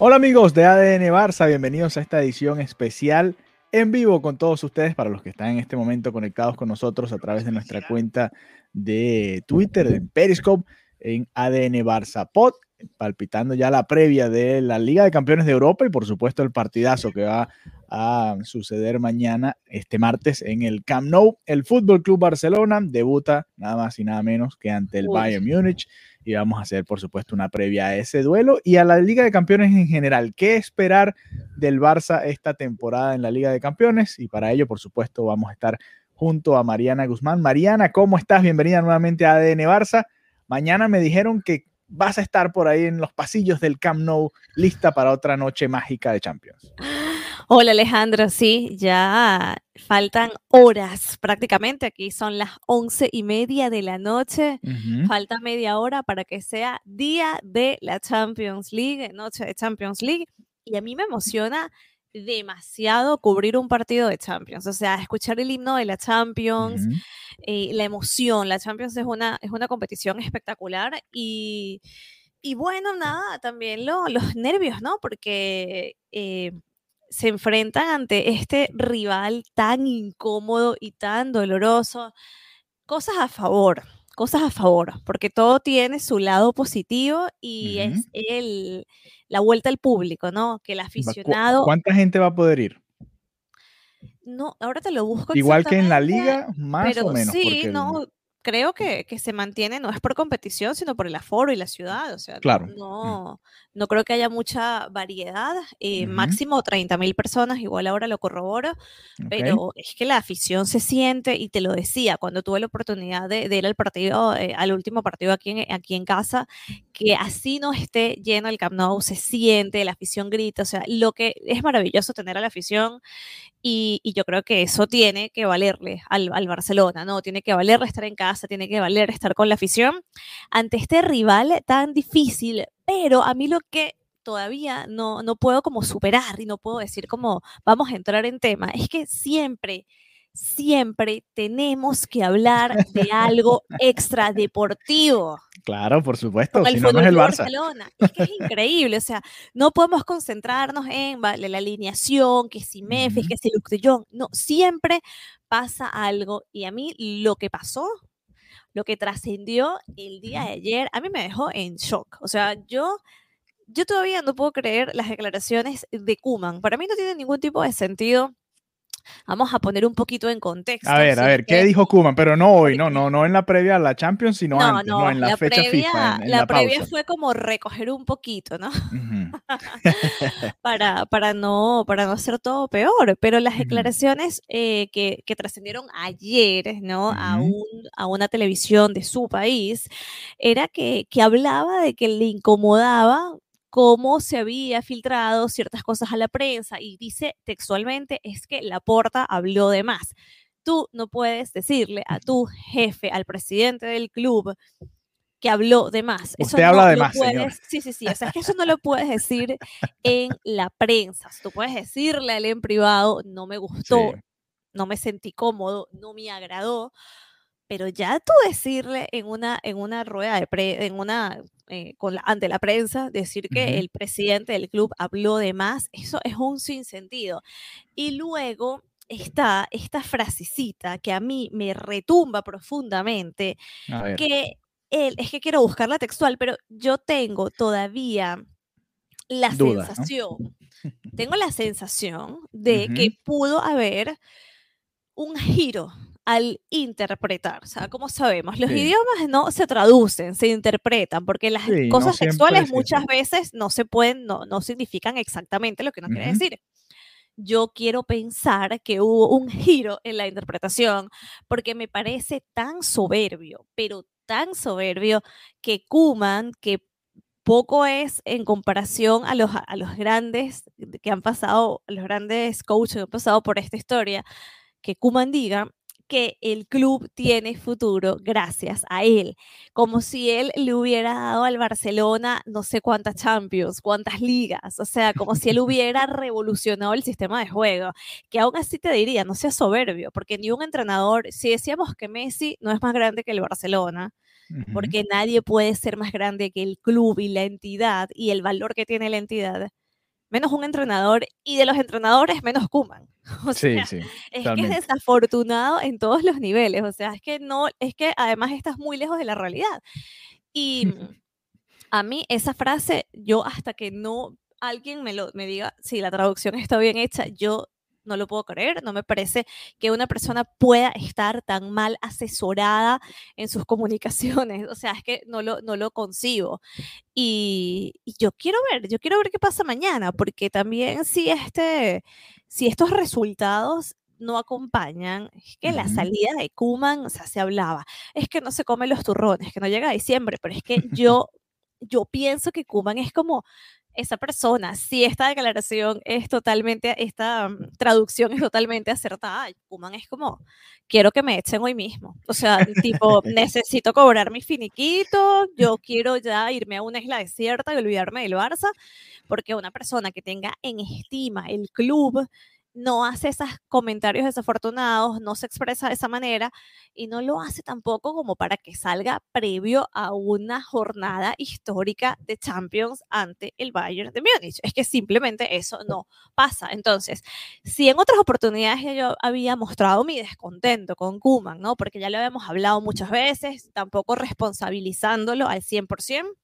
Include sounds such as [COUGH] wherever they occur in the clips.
Hola amigos de ADN Barça, bienvenidos a esta edición especial en vivo con todos ustedes, para los que están en este momento conectados con nosotros a través de nuestra cuenta de Twitter, de Periscope, en ADN Barça Pod, palpitando ya la previa de la Liga de Campeones de Europa y por supuesto el partidazo que va a suceder mañana, este martes, en el Camp Nou. El Fútbol Club Barcelona debuta nada más y nada menos que ante el Uy. Bayern Múnich y vamos a hacer, por supuesto, una previa a ese duelo y a la Liga de Campeones en general. ¿Qué esperar del Barça esta temporada en la Liga de Campeones? Y para ello, por supuesto, vamos a estar junto a Mariana Guzmán. Mariana, ¿cómo estás? Bienvenida nuevamente a ADN Barça. Mañana me dijeron que vas a estar por ahí en los pasillos del Camp Nou, lista para otra noche mágica de Champions. Hola Alejandro, sí, ya faltan horas prácticamente. Aquí son las once y media de la noche. Falta media hora para que sea día de la Champions League, noche de Champions League. Y a mí me emociona demasiado cubrir un partido de Champions. O sea, escuchar el himno de la Champions, eh, la emoción. La Champions es una, es una competición espectacular y, y bueno, nada, también lo- los nervios, ¿no? Porque eh, se enfrentan ante este rival tan incómodo y tan doloroso. Cosas a favor, cosas a favor, porque todo tiene su lado positivo y es el, la vuelta al público, ¿no? Que el Va- ¿cu- aficionado... ¿Cuánta gente va a poder ir? No, ahora te lo busco Igual que en la liga, más Pero o menos. sí, el- no, creo que, que se mantiene, no es por competición, sino por el aforo y la ciudad. O sea, no- Claro, mm. no, no creo que haya mucha variedad. eh, Ujú. Máximo 30 mil personas, igual ahora lo corroboro, ok. pero es que la afición se siente, y te lo decía cuando tuve la oportunidad de, de ir al partido, eh, al último partido aquí en, aquí en casa, que así no esté lleno el Camp Nou, se siente, la afición grita, o sea, lo que es maravilloso tener a la afición y, y yo creo que eso tiene que valerle al, al Barcelona, ¿no? Tiene que valerle estar en casa, tiene que valer estar con la afición ante este rival tan difícil, pero a mí lo que todavía no, no puedo como superar y no puedo decir como vamos a entrar en tema, es que siempre, siempre tenemos que hablar de algo extra deportivo Claro, por supuesto, si no, no es el Barça. Barcelona. Es que es increíble, o sea, no podemos concentrarnos en vale, la alineación, que si Memphis, Ujú. que si Luke de Jong, no, siempre pasa algo y a mí lo que pasó, lo que trascendió el día de ayer, a mí me dejó en shock, o sea, yo yo todavía no puedo creer las declaraciones de Kuman. Para mí no tiene ningún tipo de sentido. Vamos a poner un poquito en contexto. A ver, a ver, ¿qué dijo Kuman? Pero no hoy, no, no, no en la previa a la Champions, sino No, antes, no, no, en la, la fecha previa, FIFA, en, en la la, previa fue como recoger un poquito, ¿no? Ujú. [LAUGHS] para, para, no, para no hacer todo peor. Pero las declaraciones eh, que, que trascendieron ayer, ¿no? A, Ujú. un- a una televisión de su país, era que, que hablaba de que le incomodaba cómo se había filtrado ciertas cosas a la prensa y dice textualmente es que Laporta habló de más. Tú no puedes decirle a tu jefe, al presidente del club, que habló de más. Eso Usted habla no de lo más, señora. puedes- Sí, sí, sí. O sea, es que eso no lo puedes decir en la prensa. Tú puedes decirle a él en privado, no me gustó, Sí. no me sentí cómodo, no me agradó, pero ya tú decirle en una, en una rueda de pre, en una, eh, con la, ante la prensa, decir que el presidente del club habló de más, eso es un sinsentido. Y luego está esta frasecita que a mí me retumba profundamente, que él, es que quiero buscarla textual, pero yo tengo todavía la sensación, [LAUGHS] tengo la sensación de que pudo haber un giro al interpretar. O sea, como sabemos, los Sí. idiomas no se traducen, se interpretan, porque las Sí, no cosas siempre textuales es muchas veces no se pueden, no, no significan exactamente lo que uno quiere Ujú. decir. yo quiero pensar que hubo un giro en la interpretación, porque me parece tan soberbio, pero tan soberbio que Kuman, que poco es en comparación a los, a los grandes que han pasado, los grandes coaches que han pasado por esta historia, que Kuman diga que el club tiene futuro gracias a él, como si él le hubiera dado al Barcelona no sé cuántas Champions, cuántas ligas, o sea, como si él [LAUGHS] hubiera revolucionado el sistema de juego, que aún así te diría, no sea soberbio, porque ni un entrenador, si decíamos que Messi no es más grande que el Barcelona, porque nadie puede ser más grande que el club y la entidad y el valor que tiene la entidad, menos un entrenador y de los entrenadores menos Kuman. [LAUGHS] O sea, sí, sí, es que es desafortunado en todos los niveles, o sea, es que no, es que además estás muy lejos de la realidad. Y [LAUGHS] a mí esa frase, yo hasta que no alguien me lo me diga si la traducción está bien hecha, yo no lo puedo creer, no me parece que una persona pueda estar tan mal asesorada en sus comunicaciones, o sea, es que no lo, no lo concibo. Y, yo quiero ver, yo quiero ver qué pasa mañana, porque también si, este, si estos resultados no acompañan, es que la salida de Kuman, o sea, se hablaba, es que no se come los turrones, que no llega a diciembre, pero es que yo, yo pienso que Kuman es como esa persona, si esta declaración es totalmente, esta mm, traducción es totalmente acertada, Kuman es como, quiero que me echen hoy mismo. O sea, tipo, [LAUGHS] necesito cobrar mi finiquito, yo quiero ya irme a una isla desierta y olvidarme del Barça, porque una persona que tenga en estima el club, no hace esos comentarios desafortunados, no se expresa de esa manera y no lo hace tampoco como para que salga previo a una jornada histórica de Champions ante el Bayern de Múnich. Es que simplemente eso no pasa. Entonces, si en otras oportunidades yo había mostrado mi descontento con Kuman, ¿no? Porque ya lo habíamos hablado muchas veces, tampoco responsabilizándolo al 100%,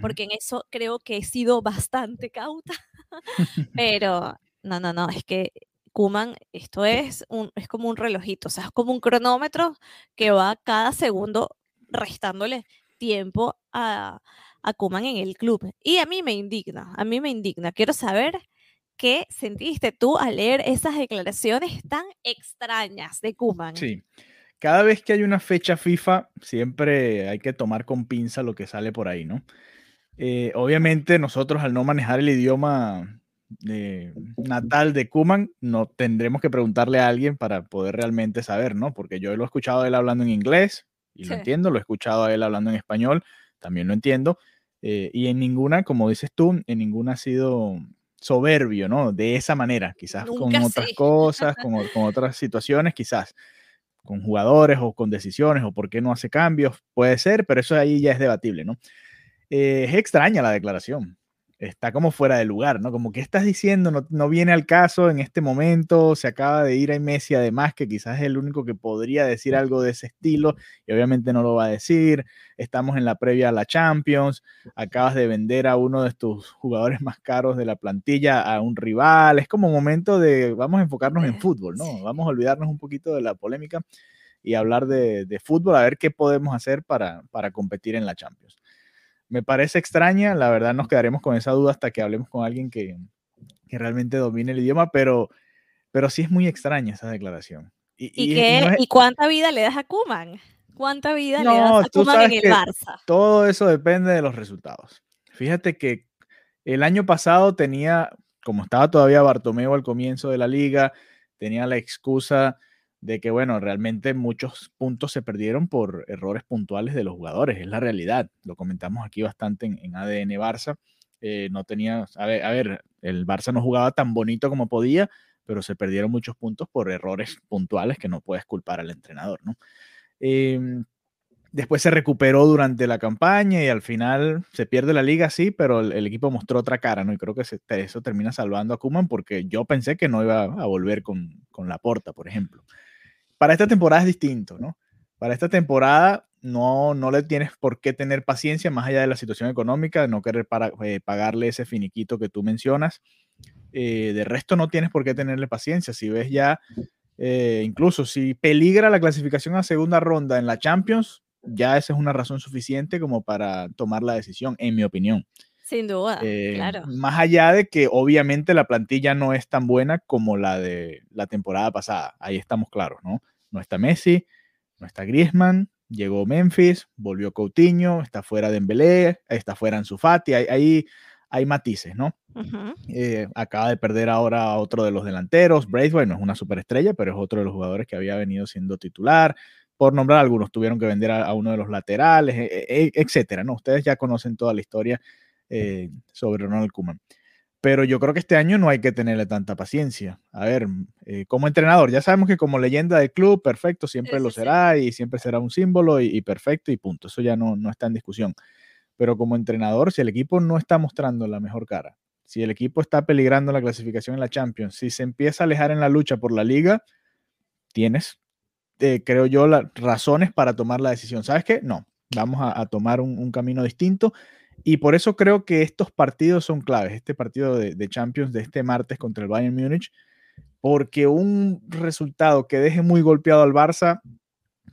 porque en eso creo que he sido bastante cauta, [LAUGHS] pero no, no, no, es que Kuman, esto es, un, es como un relojito, o sea, es como un cronómetro que va cada segundo restándole tiempo a, a Kuman en el club. Y a mí me indigna, a mí me indigna. Quiero saber qué sentiste tú al leer esas declaraciones tan extrañas de Kuman. Sí. Cada vez que hay una fecha FIFA, siempre hay que tomar con pinza lo que sale por ahí, ¿no? Eh, obviamente nosotros al no manejar el idioma natal de Kuman, no tendremos que preguntarle a alguien para poder realmente saber, ¿no? Porque yo lo he escuchado a él hablando en inglés y lo entiendo, lo he escuchado a él hablando en español, también lo entiendo. Eh, y en ninguna, como dices tú, en ninguna ha sido soberbio, ¿no? De esa manera, quizás con otras cosas, con, con, otras situaciones, quizás con jugadores o con decisiones o por qué no hace cambios, puede ser, pero eso ahí ya es debatible, ¿no? Eh, es extraña la declaración, está como fuera de lugar, ¿no? Como que estás diciendo, no, no, viene al caso en este momento, se acaba de ir a Messi además, que quizás es el único que podría decir algo de ese estilo, y obviamente no lo va a decir, estamos en la previa a la Champions, acabas de vender a uno de tus jugadores más caros de la plantilla a un rival, es como momento de, vamos a enfocarnos en fútbol, ¿no? Vamos a olvidarnos un poquito de la polémica y hablar de, de fútbol, a ver qué podemos hacer para, para competir en la Champions me parece extraña, la verdad nos quedaremos con esa duda hasta que hablemos con alguien que, que realmente domine el idioma, pero, pero sí es muy extraña esa declaración. ¿Y, y, cuánta vida le das a Kuman? ¿Cuánta vida le das a Kuman en el Barça? Todo eso depende de los resultados. Fíjate que el año pasado tenía, como estaba todavía Bartomeu al comienzo de la liga, tenía la excusa de que, bueno, realmente muchos puntos se perdieron por errores puntuales de los jugadores, es la realidad. Lo comentamos aquí bastante en, ADN Barça. Eh, no tenía, a ver, a ver, el Barça no jugaba tan bonito como podía, pero se perdieron muchos puntos por errores puntuales que no puedes culpar al entrenador, ¿no? Em, después se recuperó durante la campaña y al final se pierde la liga, sí, pero el, equipo mostró otra cara, ¿no? Y creo que eso termina salvando a Kuman porque yo pensé que no iba a volver con, con la porta, por ejemplo para esta temporada es distinto, ¿no? Para esta temporada no, no le tienes por qué tener paciencia más allá de la situación económica, no querer para, eh, pagarle ese finiquito que tú mencionas. Eh, de resto no tienes por qué tenerle paciencia. Si ves ya, eh, incluso si peligra la clasificación a segunda ronda en la Champions, ya esa es una razón suficiente como para tomar la decisión, en mi opinión. Sin duda, Eh, claro. Más allá de que obviamente la plantilla no es tan buena como la de la temporada pasada. Ahí estamos claros, ¿no? No está Messi, no está Griezmann, llegó Memphis, volvió Coutinho, está fuera Dembélé, está fuera Ansu Fati, hay, hay, hay matices, ¿no? Eh, acaba de perder ahora a otro de los delanteros. Braithwaite no es una superestrella, pero es otro de los jugadores que había venido siendo titular. Por nombrar algunos, tuvieron que vender a, a uno de los laterales, e- e- etcétera. ¿no? Ustedes ya conocen toda la historia eh, sobre Ronald Koeman. Pero yo creo que este año no hay que tenerle tanta paciencia. A ver, eh, como entrenador, ya sabemos que como leyenda del club, perfecto, siempre Sí, lo sí. será y siempre será un símbolo y, y perfecto y punto. Eso ya no, no está en discusión. Pero como entrenador, si el equipo no está mostrando la mejor cara, si el equipo está peligrando la clasificación en la Champions, si se empieza a alejar en la lucha por la liga, tienes, eh, creo yo, las razones para tomar la decisión. ¿Sabes qué? No, vamos a, a tomar un, un camino distinto. Y por eso creo que estos partidos son claves, este partido de, de Champions de este martes contra el Bayern Múnich, porque un resultado que deje muy golpeado al Barça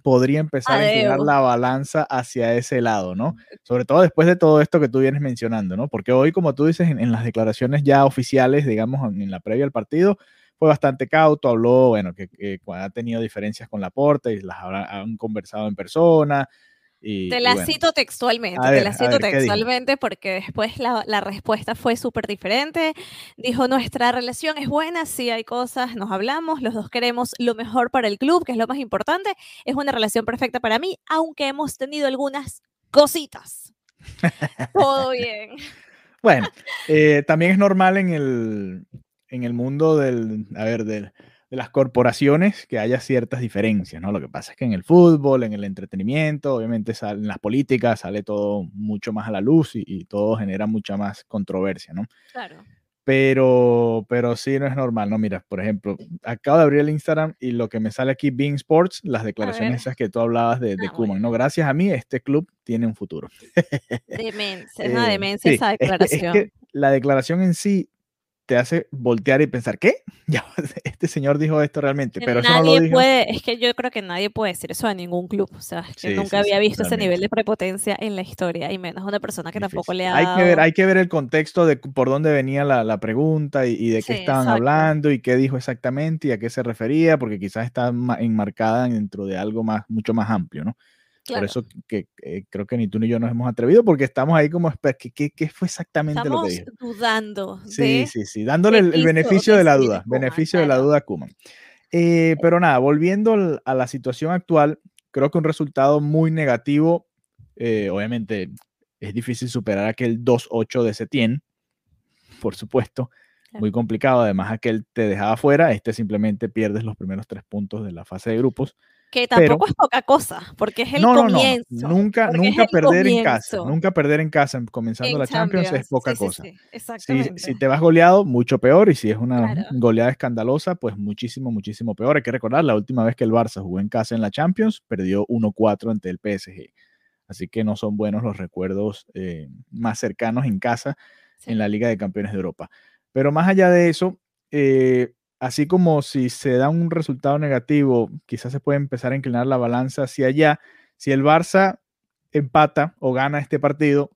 podría empezar a inclinar la balanza hacia ese lado, ¿no? Sobre todo después de todo esto que tú vienes mencionando, ¿no? Porque hoy, como tú dices, en, en las declaraciones ya oficiales, digamos, en, en la previa al partido, fue bastante cauto, habló, bueno, que, que ha tenido diferencias con la porta y las habrá- han conversado en persona. Y, Te la bueno. cito textualmente, te la cito textualmente porque después la, la respuesta fue súper diferente. Dijo, nuestra relación es buena, sí hay cosas, nos hablamos, los dos queremos lo mejor para el club, que es lo más importante. Es una relación perfecta para mí, aunque hemos tenido algunas cositas. [LAUGHS] Todo bien. Bueno, eh, también es normal en el, en el mundo del, a ver, del- de las corporaciones que haya ciertas diferencias, ¿no? Lo que pasa es que en el fútbol, en el entretenimiento, obviamente sal- en las políticas sale todo mucho más a la luz y, y todo genera mucha más controversia, ¿no? Claro. Pero, pero sí no es normal, ¿no? Mira, por ejemplo, acabo de abrir el Instagram y lo que me sale aquí, Being Sports, las declaraciones esas que tú hablabas de, de Ah, Koeman, bueno. ¿no? Gracias a mí, este club tiene un futuro. Demencia, es una [LAUGHS] Eh, demencia sí, esa es que- es declaración. que la declaración en sí te hace voltear y pensar, ¿qué? [LAUGHS] Ya, [LAUGHS] este señor dijo esto realmente, pero eso no lo nadie dijo. puede, es que yo creo que nadie puede decir eso de ningún club. O sea, es que Sí, nunca sí, había sí, visto ese nivel de prepotencia en la historia, y menos una persona que tampoco Difícil. le ha Hay que ver, hay que ver el contexto de por dónde venía la, la pregunta y, y de qué estaban exacto. hablando y qué dijo exactamente y a qué se refería, porque quizás está ma- enmarcada dentro de algo más, mucho más amplio, ¿no? Claro. Por eso que eh, creo que ni tú ni yo nos hemos atrevido, porque estamos ahí como, ¿qué, qué, fue exactamente lo que Estamos dijo? dudando Sí, de sí, sí, dándole el, el beneficio de la duda, Koeman, beneficio de la claro. duda a Koeman. Eh, pero nada, volviendo a la situación actual, creo que un resultado muy negativo, eh, obviamente es difícil superar aquel 2-8 de Setién, por supuesto, Claro. muy complicado, además aquel te dejaba fuera, este simplemente pierdes los primeros tres puntos de la fase de grupos. Que pero- tampoco es poca cosa, porque es el no, no, no, comienzo. nunca, nunca perder en casa, nunca perder en casa comenzando en la Champions, es poca Sí, cosa. sí, Si, exactamente. si te vas goleado, mucho peor. Y si es una Claro. goleada escandalosa, pues muchísimo, muchísimo peor. Hay que recordar, la última vez que el Barça jugó en casa en la Champions, perdió 1-4 ante el PSG. Así que no son buenos los recuerdos eh, más cercanos en casa en la Liga de Campeones de Europa. Pero más allá de eso, eh, así como si se da un resultado negativo, quizás se puede empezar a inclinar la balanza hacia allá. Si el Barça empata o gana este partido,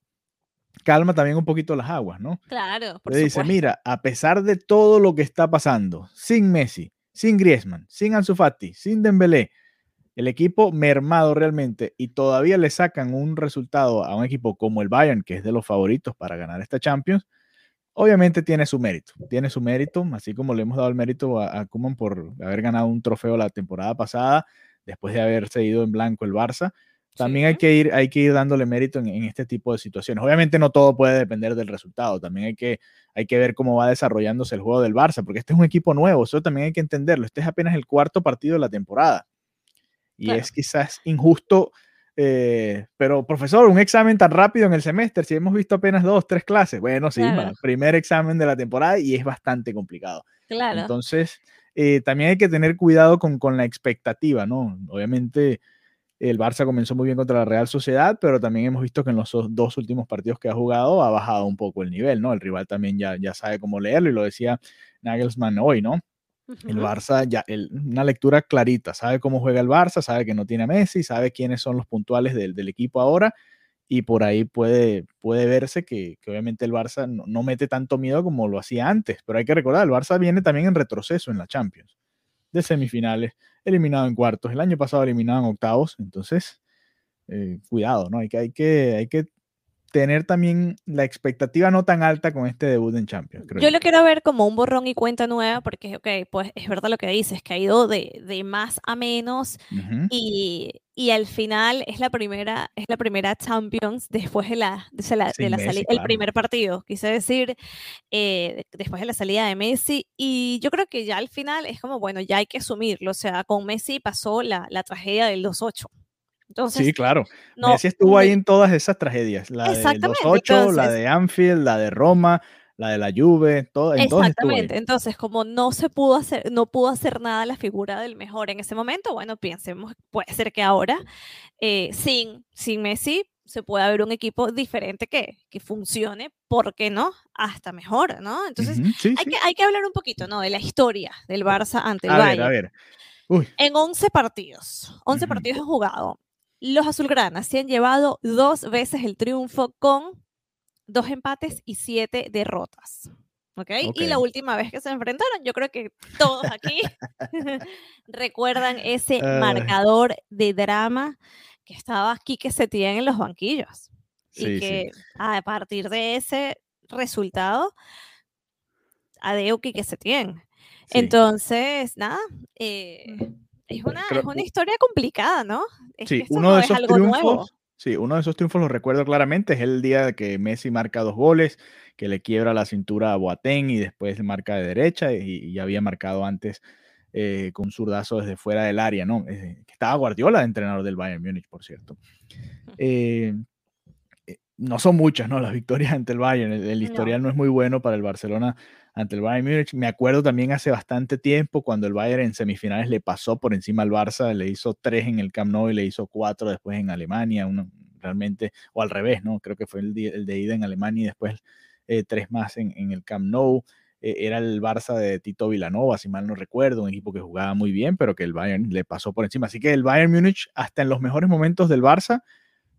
calma también un poquito las aguas, ¿no? Claro, por Le dice, mira, a pesar de todo lo que está pasando, sin Messi, sin Griezmann, sin Ansu Fati, sin Dembélé, el equipo mermado realmente y todavía le sacan un resultado a un equipo como el Bayern, que es de los favoritos para ganar esta Champions, obviamente tiene su mérito, tiene su mérito, así como le hemos dado el mérito a, a Koeman por haber ganado un trofeo la temporada pasada, después de haberse ido en blanco el Barça, también hay que ir, hay que ir dándole mérito en, en este tipo de situaciones. Obviamente no todo puede depender del resultado, también hay que, hay que ver cómo va desarrollándose el juego del Barça, porque este es un equipo nuevo, eso también hay que entenderlo. Este es apenas el cuarto partido de la temporada. Y Claro. es quizás injusto, eh, pero profesor, un examen tan rápido en el semestre, si hemos visto apenas dos, tres clases, bueno, sí, Claro. primer examen de la temporada y es bastante complicado. Claro. Entonces, eh, también hay que tener cuidado con, con la expectativa, ¿no? Obviamente, el Barça comenzó muy bien contra la Real Sociedad, pero también hemos visto que en los dos- dos últimos partidos que ha jugado ha bajado un poco el nivel, ¿no? El rival también ya, ya sabe cómo leerlo y lo decía Nagelsmann hoy, ¿no? El. Barça, ya, el- una lectura clarita, sabe cómo juega el Barça, sabe que no tiene a Messi, sabe quiénes son los puntuales del, del equipo ahora y por ahí puede, puede verse que, obviamente el Barça no, mete tanto miedo como lo hacía antes, pero hay que recordar, el Barça viene también en retroceso en la Champions, de semifinales, eliminado en cuartos, el año pasado eliminado en octavos, entonces, eh, cuidado, ¿no? Hay que, hay, que, hay que tener también la expectativa no tan alta con este debut en Champions. yo, lo quiero ver como un borrón y cuenta nueva, porque, ok, pues es verdad lo que dices, que ha ido de, de más a menos y, y, al final es la primera, es la primera Champions después de la, de la, salida, el primer partido, quise decir, eh, después de la salida de Messi. Y yo creo que ya al final es como, bueno, ya hay que asumirlo. O sea, con Messi pasó la, la tragedia del 2-8 sí, claro. Messi estuvo ahí en todas esas tragedias. La de los ocho, la de Anfield, la de Roma, la de la Juve, todo, en Exactamente. Entonces, como no se pudo hacer, no pudo hacer nada la figura del mejor en ese momento, bueno, pensemos, puede ser que ahora, eh, sin, sin Messi, se pueda ver un equipo diferente que, que funcione, ¿por qué no? Hasta mejor, ¿no? Entonces, hay, Que, hay que hablar un poquito, ¿no? De la historia del Barça ante el a Bayern. a ver. En 11 partidos, 11 partidos he jugado. Los azulgranas se han llevado dos veces el triunfo con dos empates y siete derrotas. ¿Okay? Y la última vez que se enfrentaron, yo creo que todos aquí [LAUGHS] recuerdan ese marcador de drama que estaba aquí que se tiene en los banquillos. y que a partir de ese resultado, adeu que se tiene. Entonces, nada, eh, es una, es una historia complicada, ¿no? sí, uno de esos triunfos. Sí, uno de esos triunfos lo recuerdo claramente, es el día que Messi marca dos goles, que le quiebra la cintura a Boateng y después marca de derecha y, ya había marcado antes eh, con un zurdazo desde fuera del área, ¿no? Eh, estaba Guardiola, entrenador del Bayern Múnich, por cierto. Eh, no son muchas, ¿no? Las victorias [LAUGHS] ante el Bayern. El, historial no. es muy bueno para el Barcelona ante el Bayern Múnich. Me acuerdo también hace bastante tiempo cuando el Bayern en semifinales le pasó por encima al Barça, le hizo tres en el Camp Nou y le hizo cuatro después en Alemania, uno, realmente, o al revés, ¿no? Creo que fue el, el de ida en Alemania y después eh, tres más en, en, el Camp Nou. Eh, era el Barça de Tito Vilanova, si mal no recuerdo, un equipo que jugaba muy bien, pero que el Bayern le pasó por encima. Así que el Bayern Múnich, hasta en los mejores momentos del Barça,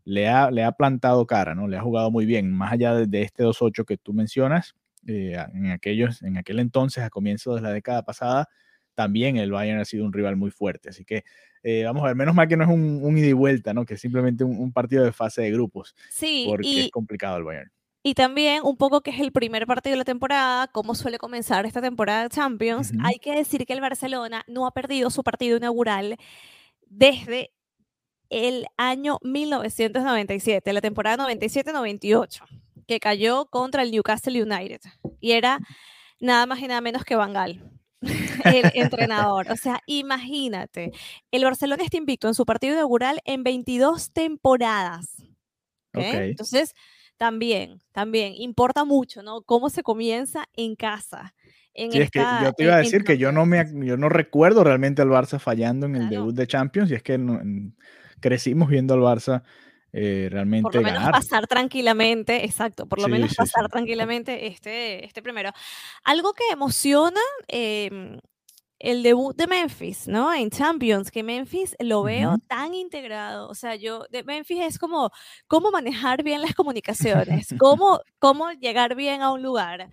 le ha, le ha plantado cara, ¿no? Le ha jugado muy bien, más allá de, este 2-8 que tú mencionas, eh, en, aquellos, en aquel entonces, a comienzos de la década pasada, también el Bayern ha sido un rival muy fuerte. Así que eh, vamos a ver, menos mal que no es un, ida y vuelta, ¿no? Que es simplemente un, partido de fase de grupos. Sí. Porque es complicado el Bayern. Y también un poco que es el primer partido de la temporada, cómo suele comenzar esta temporada de Champions, hay que decir que el Barcelona no ha perdido su partido inaugural desde el año 1997, la temporada 97-98, que cayó contra el Newcastle United. Y era nada más y nada menos que Bangal, [LAUGHS] el entrenador. O sea, imagínate, el Barcelona está invicto en su partido inaugural en 22 temporadas. Entonces, también, también importa mucho, ¿no? Cómo se comienza en casa. En sí, es que yo te iba a decir que yo no, me, yo no recuerdo realmente al Barça fallando en el debut de Champions y es que crecimos viendo al Barça eh, realmente por lo menos pasar tranquilamente, exacto, por lo menos pasar tranquilamente este, este primero. Algo que emociona eh, el debut de Memphis, ¿no? En Champions, que Memphis lo veo tan integrado. O sea, yo, de Memphis es como cómo manejar bien las comunicaciones, cómo, [LAUGHS] cómo llegar bien a un lugar.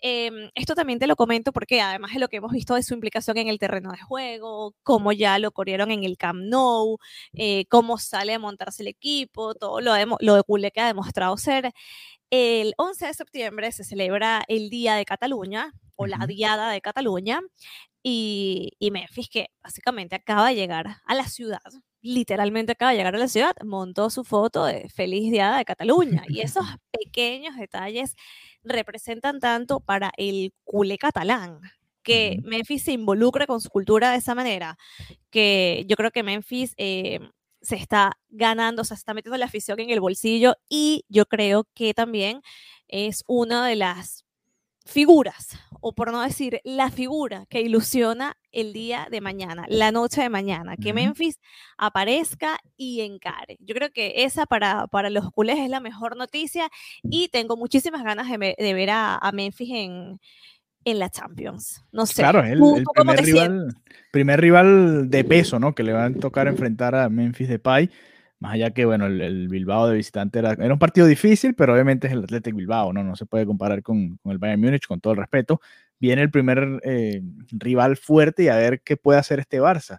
Em, esto también te lo comento porque además de lo que hemos visto de su implicación en el terreno de juego, cómo ya lo corrieron en el Camp Nou, eh, cómo sale a montarse el equipo, todo lo, lo de Cule que ha demostrado ser. El 11 de septiembre se celebra el Día de Cataluña o la Diada de Cataluña y, Memphis, que básicamente acaba de llegar a la ciudad, literalmente acaba de llegar a la ciudad, montó su foto de Feliz Día de Cataluña. Y esos [LAUGHS] pequeños detalles representan tanto para el culé catalán, que Memphis se involucre con su cultura de esa manera, que yo creo que Memphis eh, se está ganando, se está metiendo la afición en el bolsillo y yo creo que también es una de las figuras, o por no decir la figura que ilusiona el día de mañana, la noche de mañana, que Memphis aparezca y encare. Yo creo que esa para, para los culés es la mejor noticia y tengo muchísimas ganas de, ver a, Memphis en, en la Champions. No sé. Claro, el, el primer, rival, primer rival de peso, ¿no? Que le va a tocar enfrentar a Memphis Depay Más allá que, bueno, el, Bilbao de visitante era, era, un partido difícil, pero obviamente es el Athletic Bilbao, ¿no? No se puede comparar con, con el Bayern Múnich, con todo el respeto. Viene el primer eh, rival fuerte y a ver qué puede hacer este Barça.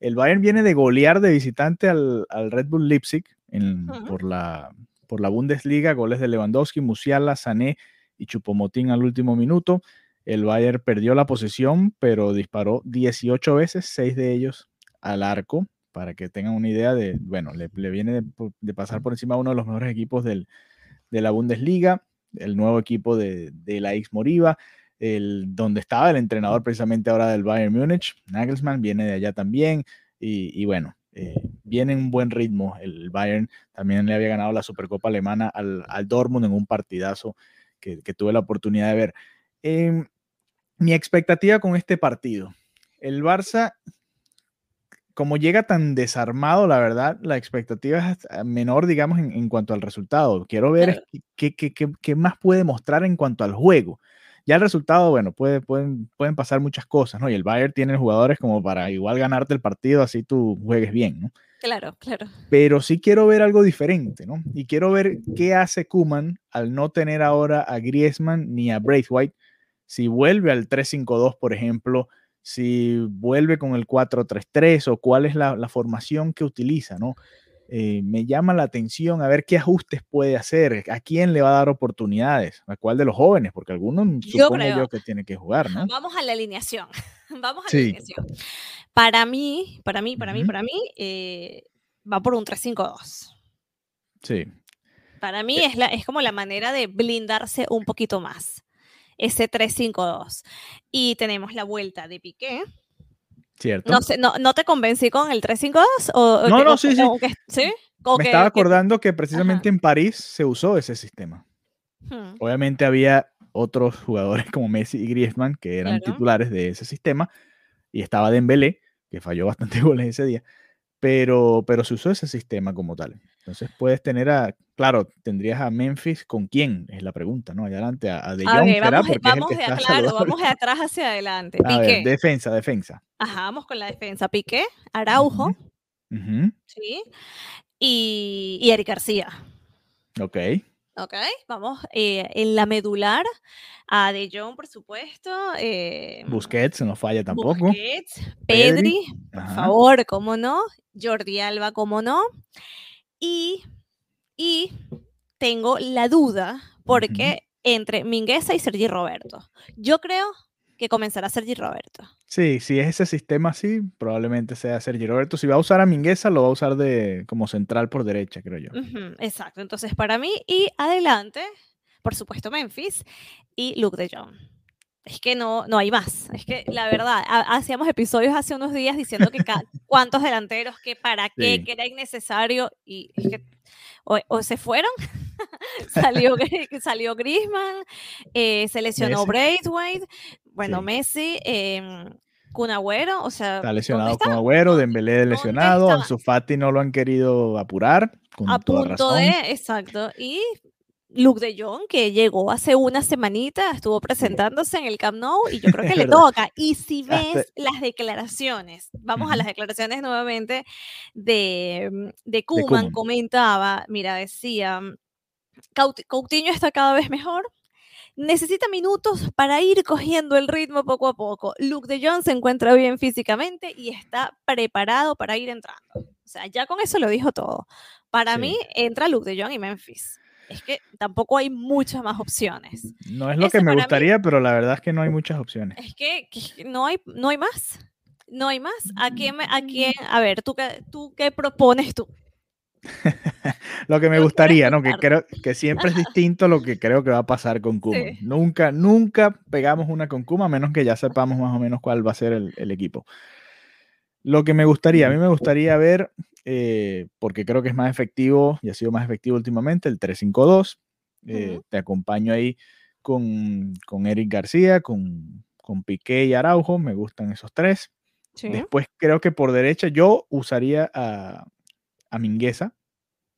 El Bayern viene de golear de visitante al, al Red Bull Leipzig en, por, la, por la Bundesliga, goles de Lewandowski, Musiala, Sané y Chupomotín al último minuto. El Bayern perdió la posesión, pero disparó 18 veces, 6 de ellos al arco, para que tengan una idea de, bueno, le, viene de, pasar por encima a uno de los mejores equipos del, de la Bundesliga, el nuevo equipo de, la X Moriva, el, donde estaba el entrenador precisamente ahora del Bayern Múnich, Nagelsmann, viene de allá también, y, bueno, eh, viene en buen ritmo. El Bayern también le había ganado la Supercopa Alemana al, al Dortmund en un partidazo que, tuve la oportunidad de ver. Em, mi expectativa con este partido, el Barça como llega tan desarmado, la verdad, la expectativa es menor, digamos, en, cuanto al resultado. Quiero ver qué, más puede mostrar en cuanto al juego. Ya el resultado, bueno, puede, pueden, pueden pasar muchas cosas, ¿no? Y el Bayern tiene jugadores como para igual ganarte el partido, así tú juegues bien, ¿no? Claro, claro. Pero sí quiero ver algo diferente, ¿no? Y quiero ver qué hace Kuman al no tener ahora a Griezmann ni a Braithwaite. Si vuelve al 3-5-2, por ejemplo, si vuelve con el 4-3-3 o cuál es la, formación que utiliza, ¿no? Eh, me llama la atención a ver qué ajustes puede hacer, a quién le va a dar oportunidades, a cuál de los jóvenes, porque algunos supongo yo que tiene que jugar, ¿no? Vamos a la alineación, [LAUGHS] vamos a la alineación. Para mí, para mí, para mí, para mí, eh, va por un 3-5-2. Sí. Para mí eh es, la, es como la manera de blindarse un poquito más ese 3-5-2. Y tenemos la vuelta de Piqué. Cierto. No, sé, no, te convencí con el 3-5-2? O, no, no, sí, sí. ¿sí? Me estaba acordando que, precisamente en París se usó ese sistema. Hmm. Obviamente había otros jugadores como Messi y Griezmann que eran titulares de ese sistema y estaba Dembélé, que falló bastante [LAUGHS] goles ese día, pero, pero se usó ese sistema como tal. Entonces puedes tener a, claro, tendrías a Memphis con quién, es la pregunta, ¿no? Adelante, a, De Jong, vamos, vamos de, claro, vamos de [LAUGHS] atrás hacia adelante. Piqué. defensa, defensa. Ajá, vamos con la defensa. Piqué, Araujo, ¿sí? Y, y Eric García. Ok. Ok, vamos eh, en la medular a De Jong, por supuesto. Eh, Busquets, no falla tampoco. Busquets, Pedri, por favor, cómo no. Jordi Alba, cómo no. Y, y tengo la duda porque entre Mingueza y Sergi Roberto. Yo creo que comenzará Sergi Roberto. Sí, si es ese sistema así, probablemente sea Sergi Roberto. Si va a usar a Mingueza, lo va a usar de como central por derecha, creo yo. exacto. Entonces, para mí, y adelante, por supuesto, Memphis y Luke de Jong es que no, no hay más. Es que la verdad, hacíamos episodios hace unos días diciendo que [LAUGHS] cuántos delanteros, que para qué, que era innecesario y es que o, se fueron, [LAUGHS] salió, salió Griezmann, eh, se lesionó Braithwaite, bueno, Messi, eh, Kun Agüero, o sea... Está lesionado Kun Agüero, Dembélé lesionado, Ansu Fati no lo han querido apurar, con A punto de, exacto, y Luke de Jong, que llegó hace una semanita, estuvo presentándose en el Camp Nou y yo [LAUGHS] creo que le toca. Y si ves las declaraciones, vamos a las declaraciones nuevamente de, mm, de Kuman, comentaba, mira, decía, Coutinho está cada vez mejor, necesita minutos para ir cogiendo el ritmo poco a poco. Luke de Jong se encuentra bien físicamente y está preparado para ir entrando. O sea, ya con eso lo dijo todo. Para mí, entra Luke de Jong y Memphis es que tampoco hay muchas más opciones. No es lo que me gustaría, pero la verdad es que no hay muchas opciones. Es que, no, hay, no hay más. No hay más. ¿A quién, a quién? A ver, ¿tú qué, tú qué propones tú? [LAUGHS] lo que me gustaría, ¿no? Que creo que siempre es distinto lo que creo que va a pasar con Kuma. Nunca, nunca pegamos una con Kuma, a menos que ya sepamos más o menos cuál va a ser el, el equipo. Lo que me gustaría, a mí me gustaría ver eh, porque creo que es más efectivo y ha sido más efectivo últimamente, el 352. Eh, te acompaño ahí con, con Eric García, con, con, Piqué y Araujo, me gustan esos tres. Después creo que por derecha yo usaría a, a Mingueza.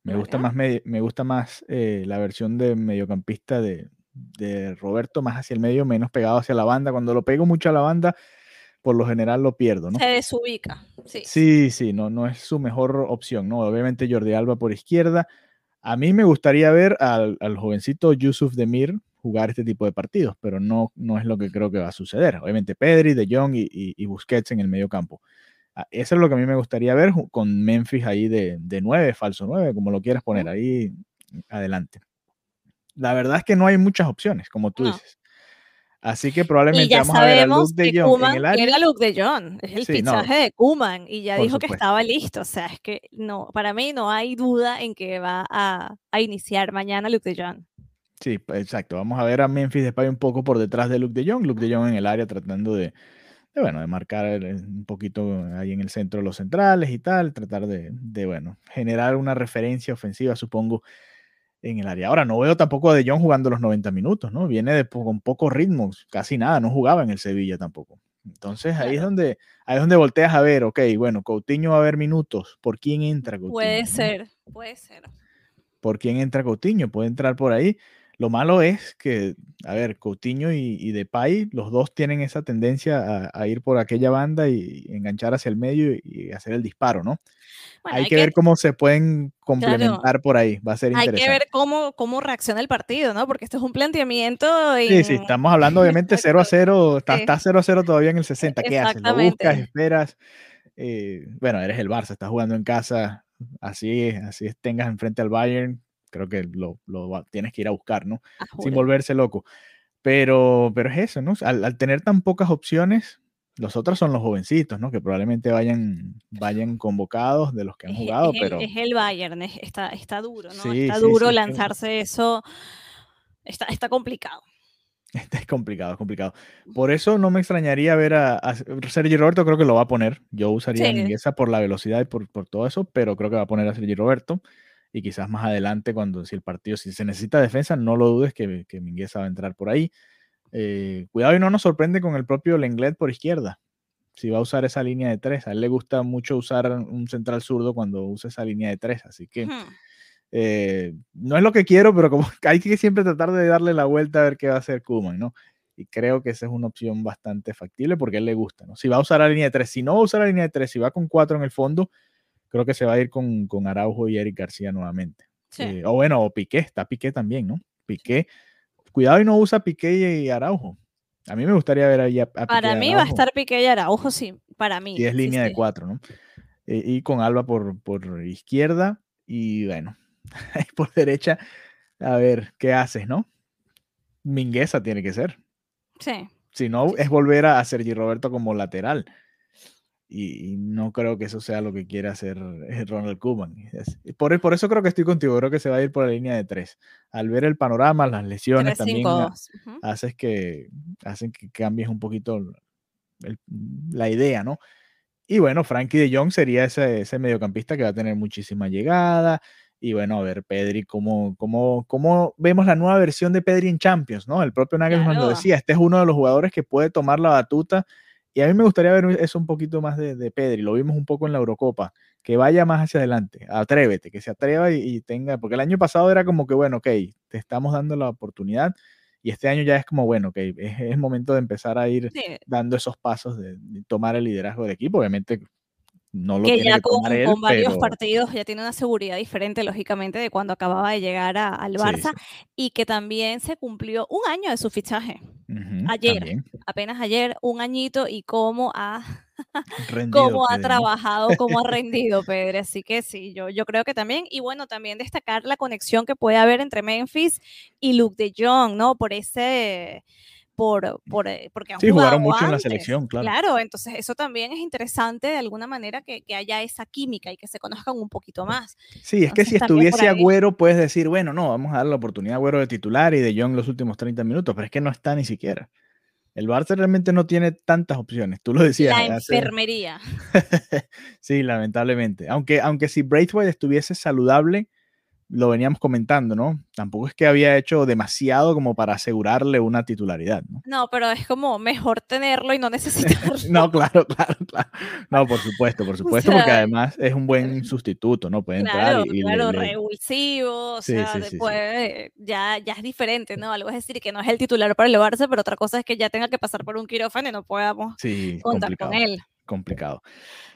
Me gusta más, me, gusta más eh, la versión de mediocampista de, de, Roberto, más hacia el medio, menos pegado hacia la banda. Cuando lo pego mucho a la banda, por lo general lo pierdo, ¿no? Se desubica, sí. Sí, sí, no, no es su mejor opción, ¿no? Obviamente Jordi Alba por izquierda. A mí me gustaría ver al, jovencito Yusuf Demir jugar este tipo de partidos, pero no, no es lo que creo que va a suceder. Obviamente Pedri, De Jong y, y, Busquets en el medio campo. Ah, eso es lo que a mí me gustaría ver con Memphis ahí de, de 9, falso 9, como lo quieras poner ahí adelante. La verdad es que no hay muchas opciones, como tú dices. Así que probablemente vamos a ver a Luke de Jong en el área. Era Luke de Jong, es el fichaje de Kuman y ya dijo que estaba listo. O sea, es que no, para mí no hay duda en que va a, a iniciar mañana Luke de Jong. Sí, exacto. Vamos a ver a Memphis Depay un poco por detrás de Luke de Jong. Luke de Jong en el área tratando de, bueno, de marcar un poquito ahí en el centro de los centrales y tal, tratar de, de bueno, generar una referencia ofensiva, supongo, en el área. Ahora, no veo tampoco a De Jong jugando los 90 minutos, ¿no? Viene de, con pocos ritmos, casi nada, no jugaba en el Sevilla tampoco. Entonces ahí es donde ahí es donde volteas a ver, ok, bueno, Coutinho va a haber minutos, ¿por quién entra Coutinho? Puede ser, puede ser. ¿Por quién entra Coutinho? Puede entrar por ahí. Lo malo es que, a ver, Coutinho y, y Depay, los dos tienen esa tendencia a, ir por aquella banda y, enganchar hacia el medio y, hacer el disparo, ¿no? Hay, que, ver cómo se pueden complementar por ahí, va a ser interesante. Hay que ver cómo, cómo reacciona el partido, ¿no? Porque esto es un planteamiento. Sí, sí, estamos hablando [LAUGHS] obviamente 0 a 0, está, 0 a 0 todavía en el 60, ¿qué haces? ¿Lo buscas, esperas? Eh, bueno, eres el Barça, estás jugando en casa, así, así tengas enfrente al Bayern, creo que lo, lo tienes que ir a buscar, ¿no? Ah, Sin volverse loco. Pero, pero es eso, ¿no? Al, tener tan pocas opciones, los otros son los jovencitos, ¿no? Que probablemente vayan, vayan convocados de los que han jugado, es, pero... Es el Bayern, está, está duro, ¿no? está duro lanzarse eso, está, está complicado. [LAUGHS] Está complicado, es complicado. Por eso no me extrañaría ver a, Sergi Roberto, creo que lo va a poner. Yo usaría a por la velocidad y por, por, todo eso, pero creo que va a poner a Sergi Roberto y quizás más adelante cuando si el partido, si se necesita defensa, no lo dudes que, que Mingueza va a entrar por ahí. Eh, cuidado y no nos sorprende con el propio Lenglet por izquierda. Si va a usar esa línea de tres, a él le gusta mucho usar un central zurdo cuando usa esa línea de tres, así que eh, no es lo que quiero, pero como [LAUGHS] hay que siempre tratar de darle la vuelta a ver qué va a hacer Kuman, ¿no? Y creo que esa es una opción bastante factible porque a él le gusta, ¿no? Si va a usar la línea de tres, si no va a usar la línea de tres, si va con cuatro en el fondo, creo que se va a ir con, con Araujo y Eric García nuevamente. Eh, o bueno, o Piqué, está Piqué también, ¿no? Piqué, cuidado y no usa Piqué y Araujo. A mí me gustaría ver ahí a, Piqué Para mí va a estar Piqué y Araujo, sí, para mí. Y es línea de cuatro, ¿no? Eh, y con Alba por, por izquierda y bueno, [LAUGHS] por derecha, a ver qué haces, ¿no? Mingueza tiene que ser. Sí. Si no, es volver a Sergi Roberto como lateral y, no creo que eso sea lo que quiera hacer eh, Ronald Koeman. por, por, eso creo que estoy contigo, creo que se va a ir por la línea de tres. Al ver el panorama, las lesiones también haces que, hacen que cambies un poquito la idea, ¿no? Y bueno, Frankie de Jong sería ese, ese, mediocampista que va a tener muchísima llegada. Y bueno, a ver, Pedri, ¿cómo, cómo, cómo vemos la nueva versión de Pedri en Champions, ¿no? El propio Nagelsmann lo decía, este es uno de los jugadores que puede tomar la batuta y a mí me gustaría ver eso un poquito más de, de Pedri, lo vimos un poco en la Eurocopa, que vaya más hacia adelante, atrévete, que se atreva y, tenga, porque el año pasado era como que, bueno, ok, te estamos dando la oportunidad y este año ya es como, bueno, ok, es, el momento de empezar a ir dando esos pasos de, de, tomar el liderazgo del equipo, obviamente no lo que ya con, varios partidos ya tiene una seguridad diferente, lógicamente, de cuando acababa de llegar al Barça y que también se cumplió un año de su fichaje. Ayer, apenas ayer, un añito y cómo ha, [LAUGHS] cómo ha trabajado, cómo ha [LAUGHS] rendido Pedro. Así que sí, yo, yo creo que también, y bueno, también destacar la conexión que puede haber entre Memphis y Luke de Jong, ¿no? Por ese por, por, eh, porque han sí, jugaron mucho en la selección, claro. Claro, entonces eso también es interesante de alguna manera que, que haya esa química y que se conozcan un poquito más. Sí, es que si estuviese Agüero, puedes decir, bueno, no, vamos a dar la oportunidad a Agüero de titular y de John los últimos 30 minutos, pero es que no está ni siquiera. El Barça realmente no tiene tantas opciones, tú lo decías. La [LAUGHS] enfermería. [LAUGHS] sí, lamentablemente. Aunque, aunque si Braithwaite estuviese saludable, lo veníamos comentando, ¿no? Tampoco es que había hecho demasiado como para asegurarle una titularidad, ¿no? No, pero es como mejor tenerlo y no necesitarlo. [LAUGHS] no, claro, claro, claro. No, por supuesto, por [LAUGHS] supuesto, porque además es un buen sustituto, ¿no? Puede entrar y, Claro, revulsivo, o sea, después ya, ya es diferente, ¿no? Algo es decir que no es el titular para elevarse, pero otra cosa es que ya tenga que pasar por un quirófano y no podamos contar con él. Complicado.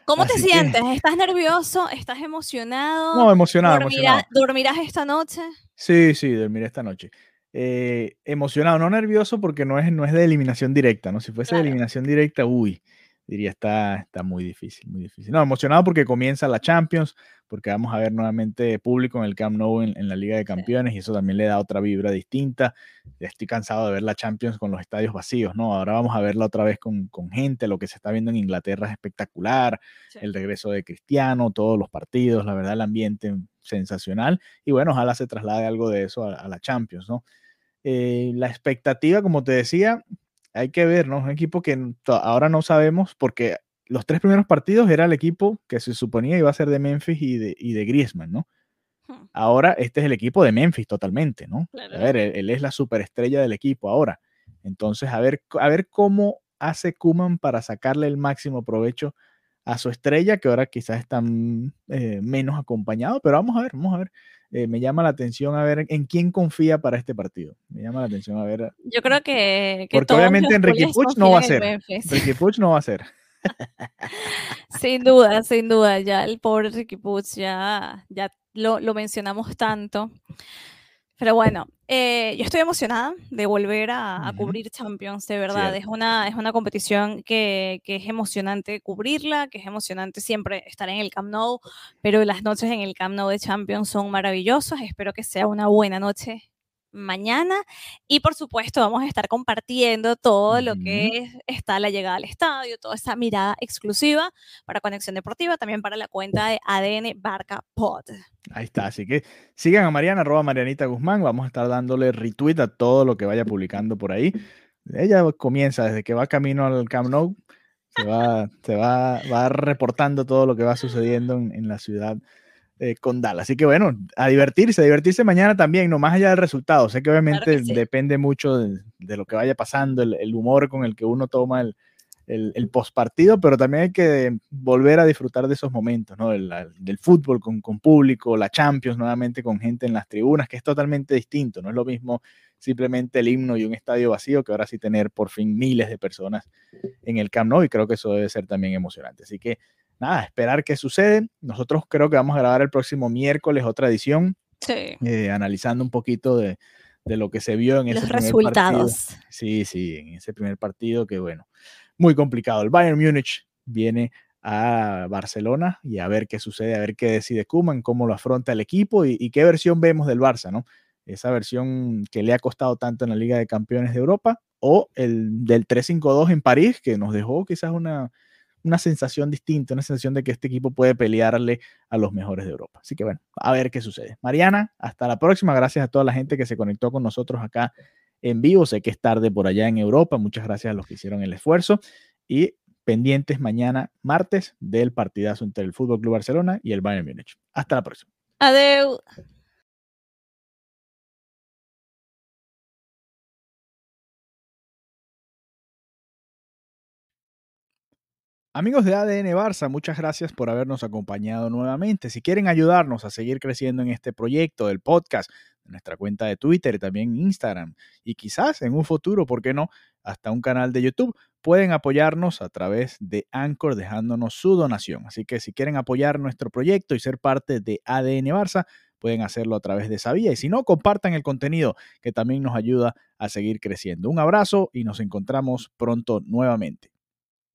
¿Cómo te sientes? ¿Estás nervioso? ¿Estás emocionado? No, emocionado, emocionado. ¿Dormirás esta noche? Sí, sí, dormiré esta noche. Eh, emocionado, no nervioso porque no es, no es de eliminación directa, ¿no? Si fuese de eliminación directa, uy, diría está, está muy difícil, muy difícil. No, emocionado porque comienza la Champions, porque vamos a ver nuevamente público en el Camp Nou en, la Liga de Campeones y eso también le da otra vibra distinta. Estoy cansado de ver la Champions con los estadios vacíos, ¿no? Ahora vamos a verla otra vez con, con gente, lo que se está viendo en Inglaterra es espectacular, el regreso de Cristiano, todos los partidos, la verdad el ambiente sensacional y bueno, ojalá se traslade algo de eso a, la Champions, ¿no? Eh, la expectativa, como te decía, hay que ver, ¿no? Un equipo que ahora no sabemos porque los tres primeros partidos era el equipo que se suponía iba a ser de Memphis y de, y de Griezmann, ¿no? Hmm. Ahora este es el equipo de Memphis totalmente, ¿no? A ver, él, es la superestrella del equipo ahora. Entonces, a ver, a ver cómo hace Kuman para sacarle el máximo provecho a su estrella, que ahora quizás está eh, menos acompañado, pero vamos a ver, vamos a ver. Eh, me llama la atención a ver en quién confía para este partido. Me llama la atención a ver. Yo creo que. porque obviamente Enrique Puch no va a ser. Enrique Puch no va a ser. sin duda, sin duda. Ya el pobre Ricky Puch ya, ya lo, lo mencionamos tanto. Pero bueno, eh, yo estoy emocionada de volver a, cubrir Champions, de verdad. Es una, es una competición que, que, es emocionante cubrirla, que es emocionante siempre estar en el Camp Nou, pero las noches en el Camp Nou de Champions son maravillosas. Espero que sea una buena noche mañana. Y por supuesto, vamos a estar compartiendo todo lo que está la llegada al estadio, toda esa mirada exclusiva para Conexión Deportiva, también para la cuenta de ADN Barca Pod. Ahí está, así que sigan a Mariana, arroba Marianita Guzmán, vamos a estar dándole retweet a todo lo que vaya publicando por ahí. Ella comienza desde que va camino al Camp Nou, se va, se va, va reportando todo lo que va sucediendo en, en la ciudad eh, con Dallas. Así que bueno, a divertirse, a divertirse mañana también, no más allá del resultado. Sé que obviamente depende mucho de, lo que vaya pasando, el, humor con el que uno toma el, el, el postpartido, pero también hay que volver a disfrutar de esos momentos, ¿no? Del, del fútbol con, con, público, la Champions nuevamente con gente en las tribunas, que es totalmente distinto, no es lo mismo simplemente el himno y un estadio vacío que ahora sí tener por fin miles de personas en el Camp Nou y creo que eso debe ser también emocionante. Así que nada, esperar qué sucede. Nosotros creo que vamos a grabar el próximo miércoles otra edición, eh, analizando un poquito de, lo que se vio en ese primer resultados. Partido. Sí, sí, en ese primer partido que bueno, muy complicado. El Bayern Múnich viene a Barcelona y a ver qué sucede, a ver qué decide Kuman, cómo lo afronta el equipo y, y, qué versión vemos del Barça, ¿no? Esa versión que le ha costado tanto en la Liga de Campeones de Europa o el del 3-5-2 en París, que nos dejó quizás una, una sensación distinta, una sensación de que este equipo puede pelearle a los mejores de Europa. Así que bueno, a ver qué sucede. Mariana, hasta la próxima. Gracias a toda la gente que se conectó con nosotros acá en vivo. Sé que es tarde por allá en Europa. Muchas gracias a los que hicieron el esfuerzo. Y pendientes mañana, martes, del partidazo entre el Fútbol Club Barcelona y el Bayern Múnich. Hasta la próxima. Adiós. Amigos de ADN Barça, muchas gracias por habernos acompañado nuevamente. Si quieren ayudarnos a seguir creciendo en este proyecto del podcast, en nuestra cuenta de Twitter y también Instagram, y quizás en un futuro, ¿por qué no?, hasta un canal de YouTube, pueden apoyarnos a través de Anchor dejándonos su donación. Así que si quieren apoyar nuestro proyecto y ser parte de ADN Barça, pueden hacerlo a través de esa vía. Y si no, compartan el contenido que también nos ayuda a seguir creciendo. Un abrazo y nos encontramos pronto nuevamente.